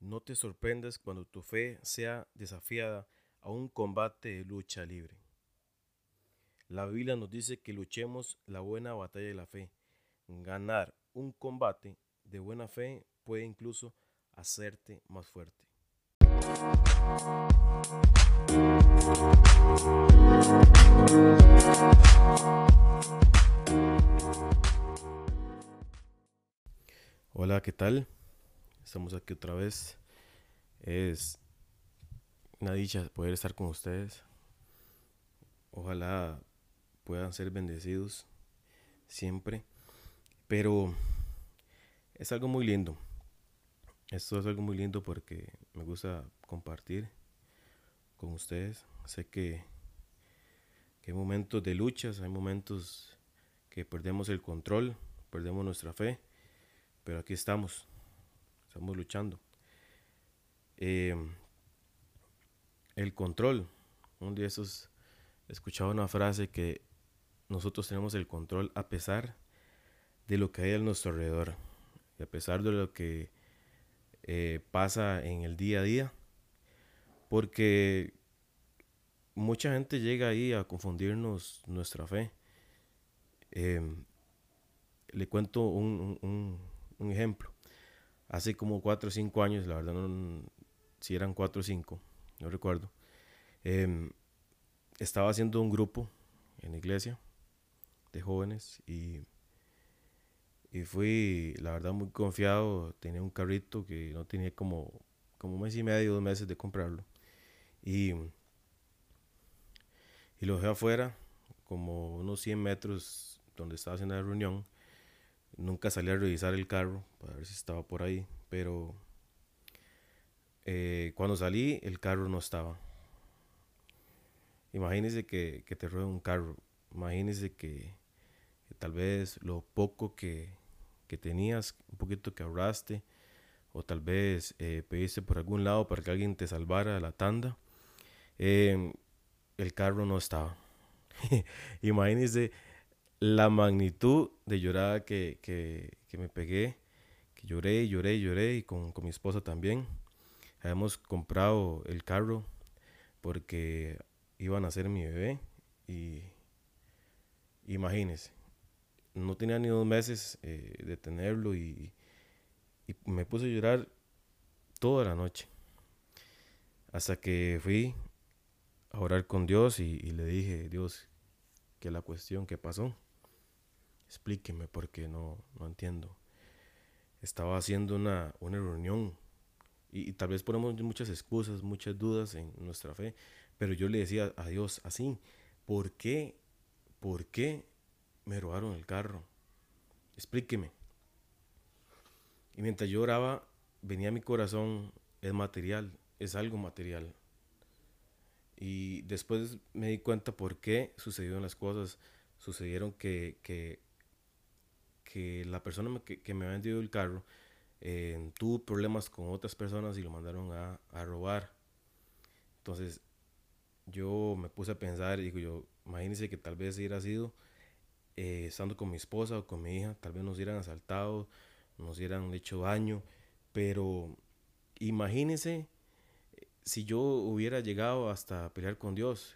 No te sorprendas cuando tu fe sea desafiada a un combate de lucha libre. La Biblia nos dice que luchemos la buena batalla de la fe. Ganar un combate de buena fe puede incluso hacerte más fuerte. Hola, ¿qué tal? Estamos aquí otra vez. Es una dicha poder estar con ustedes. Ojalá puedan ser bendecidos siempre. Pero es algo muy lindo. Esto es algo muy lindo porque me gusta compartir con ustedes. Sé que, que hay momentos de luchas, hay momentos que perdemos el control, perdemos nuestra fe, pero aquí estamos, estamos luchando. Eh, el control, un día esos escuchaba una frase que nosotros tenemos el control a pesar de lo que hay a nuestro alrededor, y a pesar de lo que eh, pasa en el día a día, porque mucha gente llega ahí a confundirnos nuestra fe. Em, le cuento un, ejemplo. Hace como 4 o 5 años, la verdad no, si eran 4 o 5, no recuerdo, em, estaba haciendo un grupo en la iglesia de jóvenes y y fui, la verdad, muy confiado. Tenía un carrito que no tenía como, como un mes y medio, dos meses de comprarlo. Y, y lo dejé afuera, como unos 100 metros donde estaba haciendo la reunión. Nunca salí a revisar el carro para ver si estaba por ahí, pero eh, cuando salí el carro no estaba. Imagínese que, te rueda un carro. Imagínese que, tal vez lo poco que, que tenías, un poquito que ahorraste, o tal vez eh, pediste por algún lado para que alguien te salvara la tanda, em, el carro no estaba. Imagínense la magnitud de llorada que, que, que, me pegué, que lloré, lloré, lloré, y con, con mi esposa también. Habíamos comprado el carro porque iban a ser mi bebé y imagínense, no tenía ni dos meses eh, de tenerlo y, me puse a llorar toda la noche. Hasta que fui a orar con Dios y, le dije, Dios, ¿qué es la cuestión? ¿Qué pasó? Explíqueme porque no, no entiendo. Estaba haciendo una, una reunión y, tal vez ponemos muchas excusas, muchas dudas en nuestra fe, pero yo le decía a Dios así, ¿por qué? ¿Por qué me robaron el carro. Explíqueme. Y mientras yo oraba, venía a mi corazón, es material, es algo material. Y después me di cuenta por qué sucedieron las cosas. Sucedieron que, que, que la persona que, que, me había vendido el carro eh, tuvo problemas con otras personas y lo mandaron a, a robar. Entonces yo me puse a pensar digo yo, imagínense que tal vez hubiera sido eh, estando con mi esposa o con mi hija, tal vez nos hubieran asaltado, nos hubieran hecho daño, pero imagínense eh, si yo hubiera llegado hasta pelear con Dios.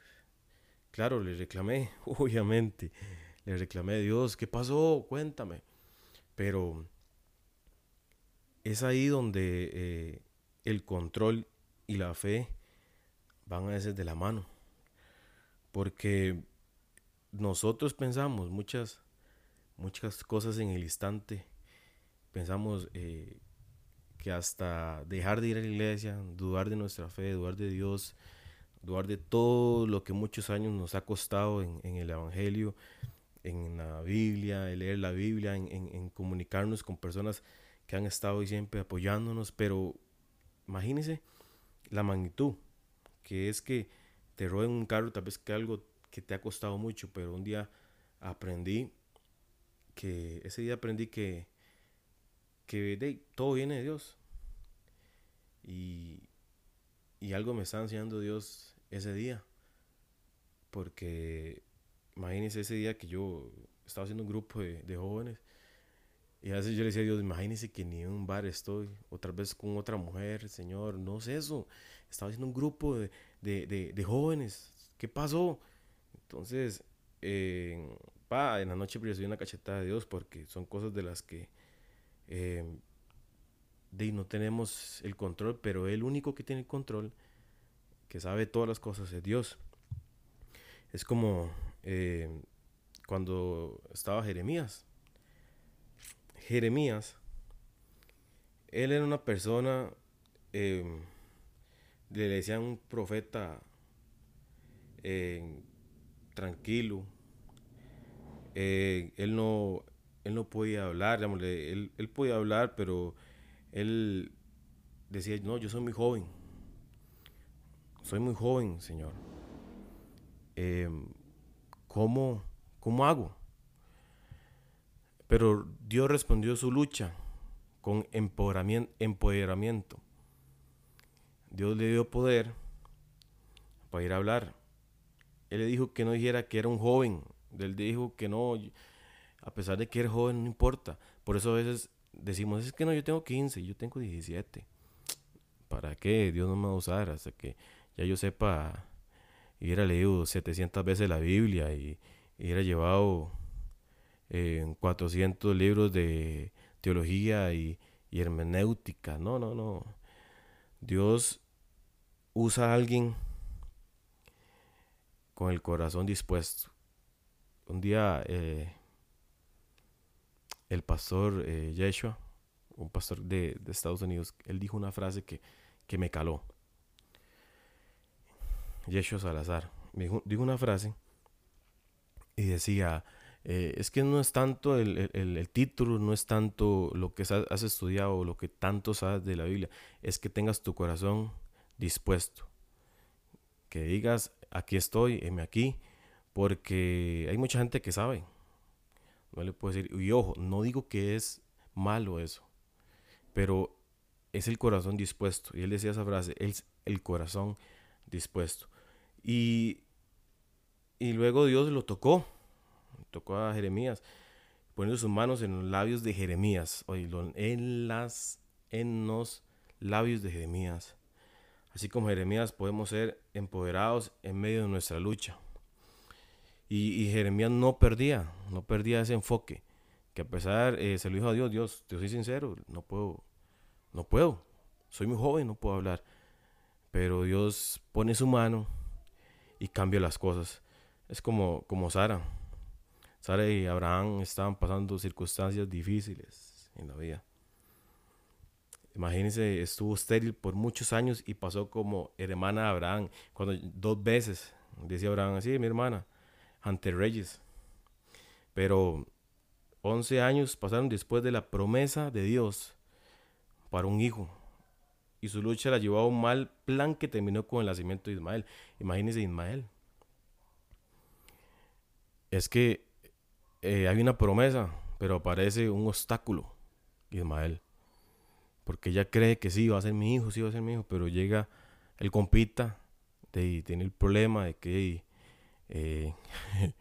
Claro, le reclamé, obviamente, le reclamé a Dios, ¿qué pasó? Cuéntame. Pero es ahí donde eh, el control y la fe van a veces de la mano. Porque nosotros pensamos muchas, muchas cosas en el instante. Pensamos eh, que hasta dejar de ir a la iglesia, dudar de nuestra fe, dudar de Dios, dudar de todo lo que muchos años nos ha costado en, el Evangelio, en la Biblia, en leer la Biblia, en, en, comunicarnos con personas que han estado siempre apoyándonos, pero imagínense la magnitud, que es que te roben un carro, tal vez que algo que te ha costado mucho, pero un día aprendí que, ese día aprendí que, que todo viene de Dios. Y, y algo me está enseñando Dios ese día. Porque imagínense ese día que yo estaba haciendo un grupo de, jóvenes Y a veces yo le decía a Dios, imagínese que ni en un bar estoy, otra vez con otra mujer, Señor, no sé eso. Estaba haciendo un grupo de, de, de, jóvenes. ¿Qué pasó? Entonces, eh, pa, en la noche recibí una cachetada de Dios porque son cosas de las que eh, de, no tenemos el control, pero el único que tiene el control, que sabe todas las cosas, es Dios. Es como eh, cuando estaba Jeremías. Jeremías, él era una persona, em, le decían un profeta em, tranquilo. Eh, él no él no podía hablar, él, él podía hablar, pero él decía, no, yo soy muy joven, soy muy joven, Señor. Em, ¿cómo, ¿Cómo hago? Pero Dios respondió su lucha con empoderamiento. Dios le dio poder para ir a hablar. Él le dijo que no dijera que era un joven. Él dijo que no, a pesar de que era joven, no importa. Por eso a veces decimos, es que no, yo tengo 15, yo tengo 17. ¿Para qué? Dios no me va a usar hasta que ya yo sepa y hubiera leído 700 veces la Biblia y, hubiera llevado 400 libros de teología y, y, hermenéutica. No, no, no. Dios usa a alguien con el corazón dispuesto. Un día eh, el pastor eh, Yeshua, un pastor de, Estados Unidos, él dijo una frase que, me caló. Yeshua Salazar dijo, dijo una frase y decía, eh, es que no es tanto el, título, no es tanto lo que has estudiado lo que tanto sabes de la Biblia, es que tengas tu corazón dispuesto. Que digas, aquí estoy, heme aquí, porque hay mucha gente que sabe, no le puedo decir, y ojo, no digo que es malo eso, pero es el corazón dispuesto. Y él decía esa frase, es el corazón dispuesto. Y, y luego Dios lo tocó, tocó a Jeremías, poniendo sus manos en los labios de Jeremías, en, las, en los labios de Jeremías. Así como Jeremías podemos ser empoderados en medio de nuestra lucha. Y, Jeremías no perdía, no perdía ese enfoque. Que a pesar, eh, se lo dijo a Dios, Dios, te soy sincero, no puedo, no puedo. Soy muy joven, no puedo hablar. Pero Dios pone su mano y cambia las cosas. Es como, como Sara. Sara y Abraham estaban pasando circunstancias difíciles en la vida. Imagínense, estuvo estéril por muchos años y pasó como hermana de Abraham. Cuando dos veces decía Abraham así, mi hermana, ante reyes. Pero 11 años pasaron después de la promesa de Dios para un hijo. Y su lucha la llevó a un mal plan que terminó con el nacimiento de Ismael. Imagínense Ismael. Es que eh, hay una promesa, pero aparece un obstáculo, Ismael. Porque ella cree que sí, va a ser mi hijo, sí va a ser mi hijo, pero llega el compita y tiene el problema de que eh,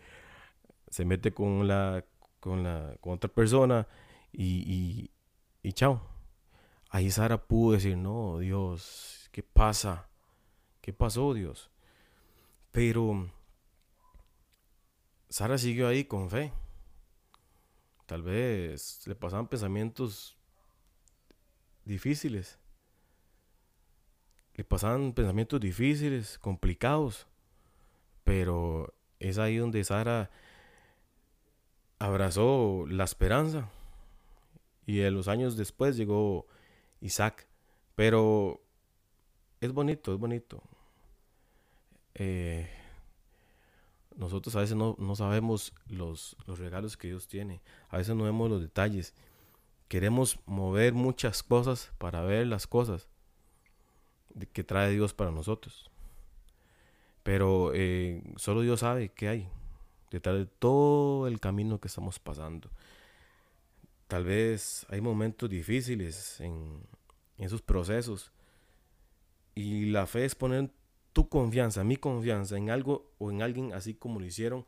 se mete con la, con la con otra persona y, y, chao. Ahí Sara pudo decir, no, Dios, ¿qué pasa? ¿Qué pasó, Dios? Pero Sara siguió ahí con fe. Tal vez le pasaban pensamientos difíciles. Le pasaban pensamientos difíciles, complicados. Pero es ahí donde Sara abrazó la esperanza. Y en los años después llegó Isaac. Pero es bonito, es bonito. Eh, nosotros a veces no, sabemos los, los, regalos que Dios tiene. A veces no vemos los detalles. Queremos mover muchas cosas para ver las cosas que trae Dios para nosotros. Pero eh, solo Dios sabe qué hay detrás de todo el camino que estamos pasando. Tal vez hay momentos difíciles en, esos procesos. Y la fe es poner tu confianza, mi confianza en algo o en alguien así como lo hicieron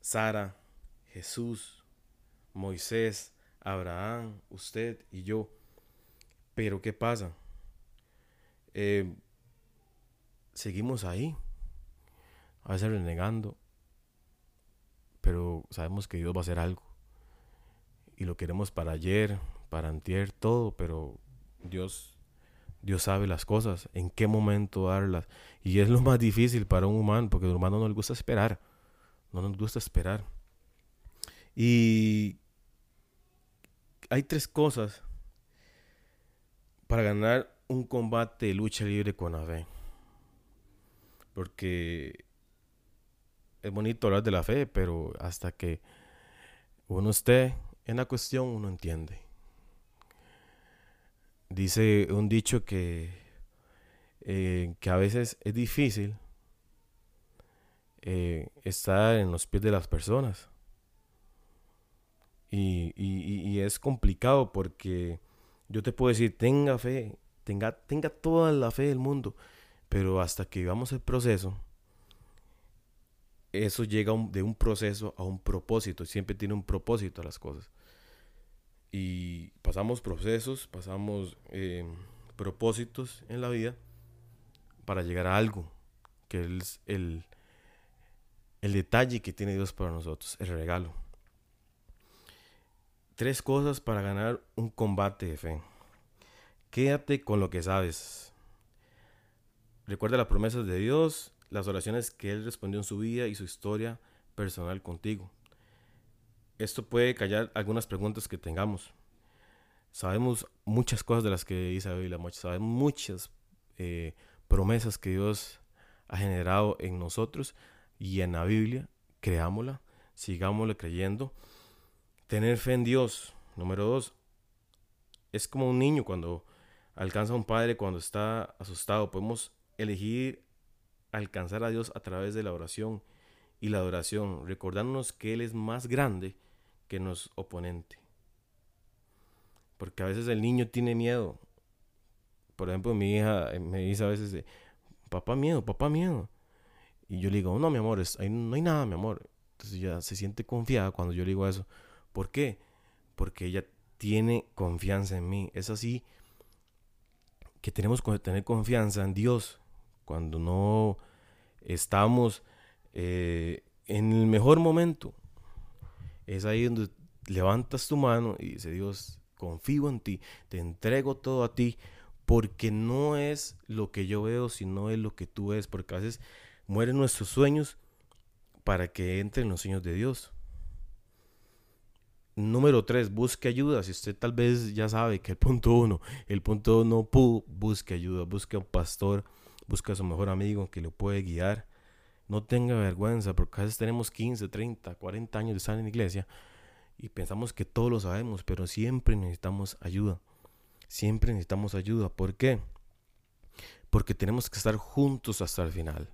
Sara, Jesús, Moisés, Abraham, usted y yo. Pero ¿qué pasa? Eh, seguimos ahí, a veces renegando, pero sabemos que Dios va a hacer algo. Y lo queremos para ayer, para antier, todo, pero Dios, Dios sabe las cosas, en qué momento darlas. Y es lo más difícil para un humano, porque al humano no le gusta esperar, no nos gusta esperar. Y hay tres cosas para ganar un combate de lucha libre con la fe. Porque es bonito hablar de la fe, pero hasta que uno esté en la cuestión, uno entiende. Dice un dicho que, eh, que a veces es difícil eh, estar en los pies de las personas. Y, y, es complicado porque yo te puedo decir, tenga fe, tenga, tenga toda la fe del mundo, pero hasta que vivamos el proceso, eso llega de un proceso a un propósito, siempre tiene un propósito a las cosas. Y pasamos procesos, pasamos eh, propósitos en la vida para llegar a algo, que es el, el detalle que tiene Dios para nosotros, el regalo. Tres cosas para ganar un combate de fe. Quédate con lo que sabes. Recuerda las promesas de Dios, las oraciones que Él respondió en su vida y su historia personal contigo. Esto puede callar algunas preguntas que tengamos. Sabemos muchas cosas de las que dice la Biblia, sabemos muchas eh, promesas que Dios ha generado en nosotros y en la Biblia. Creámosla, sigámosle creyendo Tener fe en Dios. Número dos, es como un niño cuando alcanza a un padre cuando está asustado. Podemos elegir alcanzar a Dios a través de la oración y la adoración, recordándonos que Él es más grande que nuestro oponente. Porque a veces el niño tiene miedo. Por ejemplo, mi hija eh, me dice a veces, papá miedo, papá miedo. Y yo le digo, no, mi amor, no hay nada, mi amor. Entonces ya se siente confiada cuando yo le digo eso. ¿Por qué? Porque ella tiene confianza en mí. Es así que tenemos que tener confianza en Dios cuando no estamos eh, en el mejor momento. Es ahí donde levantas tu mano y dice Dios, confío en ti, te entrego todo a ti, porque no es lo que yo veo, sino es lo que tú ves, porque a veces mueren nuestros sueños para que entren los sueños de Dios. Número tres, busque ayuda. Si usted tal vez ya sabe que el punto uno, el punto no pudo, busque ayuda. Busque a un pastor, busque a su mejor amigo que lo puede guiar. No tenga vergüenza, porque a veces tenemos 15, 30, 40 años de estar en la iglesia y pensamos que todo lo sabemos, pero siempre necesitamos ayuda. Siempre necesitamos ayuda. ¿Por qué? Porque tenemos que estar juntos hasta el final.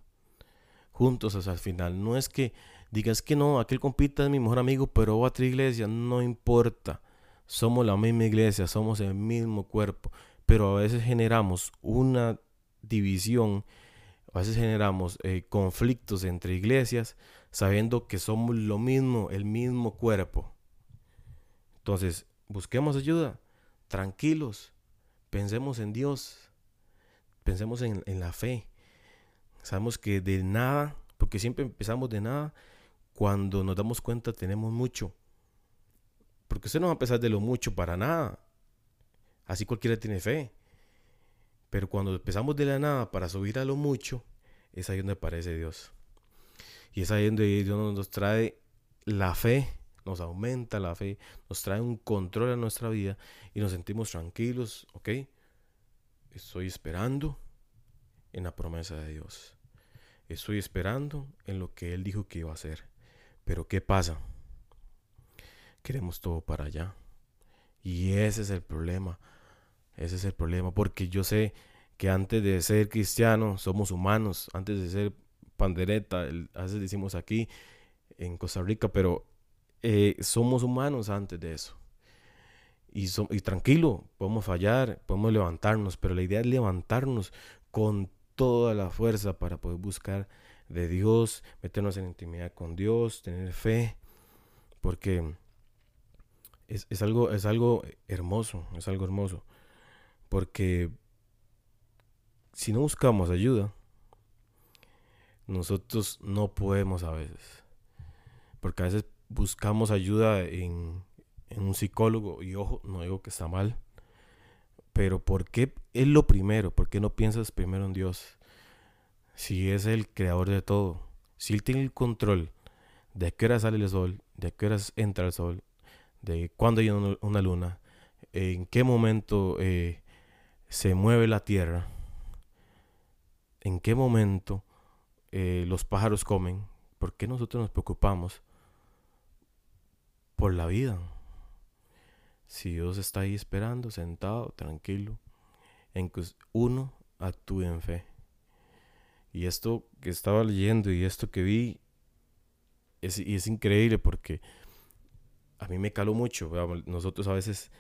Juntos hasta el final. No es que digas que no, aquel compita es mi mejor amigo, pero otra iglesia, no importa. Somos la misma iglesia, somos el mismo cuerpo, pero a veces generamos una división, a veces generamos eh, conflictos entre iglesias, sabiendo que somos lo mismo, el mismo cuerpo. Entonces, busquemos ayuda, tranquilos, pensemos en Dios, pensemos en, en la fe. Sabemos que de nada, porque siempre empezamos de nada, cuando nos damos cuenta tenemos mucho. Porque usted no va a empezar de lo mucho para nada. Así cualquiera tiene fe. Pero cuando empezamos de la nada para subir a lo mucho, es ahí donde aparece Dios. Y es ahí donde Dios nos trae la fe, nos aumenta la fe, nos trae un control a nuestra vida y nos sentimos tranquilos, ¿ok? Estoy esperando en la promesa de Dios. Estoy esperando en lo que Él dijo que iba a hacer. Pero ¿qué pasa? Queremos todo para allá. Y ese es el problema. Ese es el problema. Porque yo sé que antes de ser cristiano somos humanos. Antes de ser pandereta, a veces decimos aquí en Costa Rica, pero eh, somos humanos antes de eso. Y, y tranquilo, podemos fallar, podemos levantarnos, pero la idea es levantarnos con toda la fuerza para poder buscar de Dios, meternos en intimidad con Dios, tener fe, porque es, es, algo, es algo hermoso, es algo hermoso. Porque si no buscamos ayuda, nosotros no podemos a veces. Porque a veces buscamos ayuda en, en un psicólogo y ojo, no digo que está mal. Pero ¿por qué es lo primero? ¿Por qué no piensas primero en Dios? Si es el creador de todo, si Él tiene el control de a qué hora sale el sol, de qué hora entra el sol, de cuándo hay una, luna, en qué momento eh, se mueve la tierra, en qué momento eh, los pájaros comen, ¿por qué nosotros nos preocupamos por la vida? Si Dios está ahí esperando, sentado, tranquilo, en que uno actúe en fe. Y esto que estaba leyendo y esto que vi es, y es increíble porque a mí me caló mucho. Nosotros a veces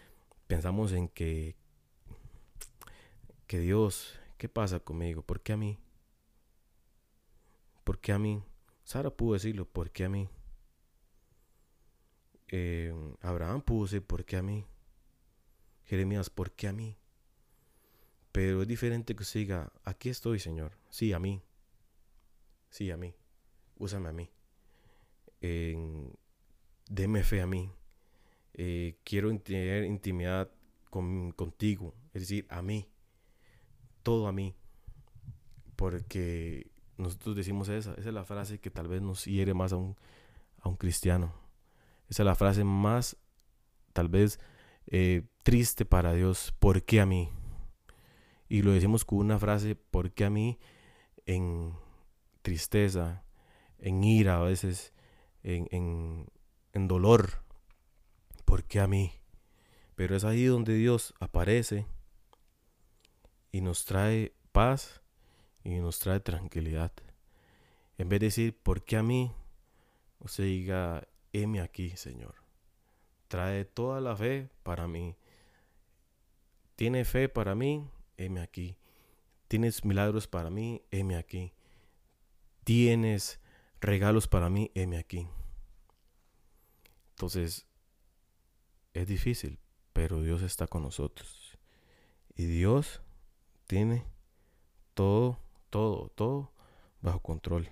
pensamos en que, Dios, ¿qué pasa conmigo? ¿Por qué a mí? ¿Por qué a mí? Sara pudo decirlo, ¿por qué a mí? Eh, Abraham pudo decir, ¿por qué a mí? Jeremías, ¿por qué a mí? Pero es diferente que usted diga, aquí estoy, Señor. Sí, a mí. Sí, a mí. Úsame a mí. deme fe a mí. Eh, quiero tener intimidad con, contigo. Es decir, a mí. Todo a mí. Porque nosotros decimos esa. Esa es la frase que tal vez nos hiere más a un, a un cristiano. Esa es la frase más, tal vez, eh, triste para Dios. ¿Por qué a mí? Y lo decimos con una frase, ¿por qué a mí? En tristeza, en ira a veces, en, en, en dolor. ¿Por qué a mí? Pero es ahí donde Dios aparece y nos trae paz y nos trae tranquilidad. En vez de decir, ¿por qué a mí? Usted diga, heme aquí, Señor. Trae toda la fe para mí. Tiene fe para mí, heme aquí. Tienes milagros para mí, heme aquí. Tienes regalos para mí, heme aquí. Entonces, es difícil, pero Dios está con nosotros. Y Dios tiene todo, todo, todo bajo control.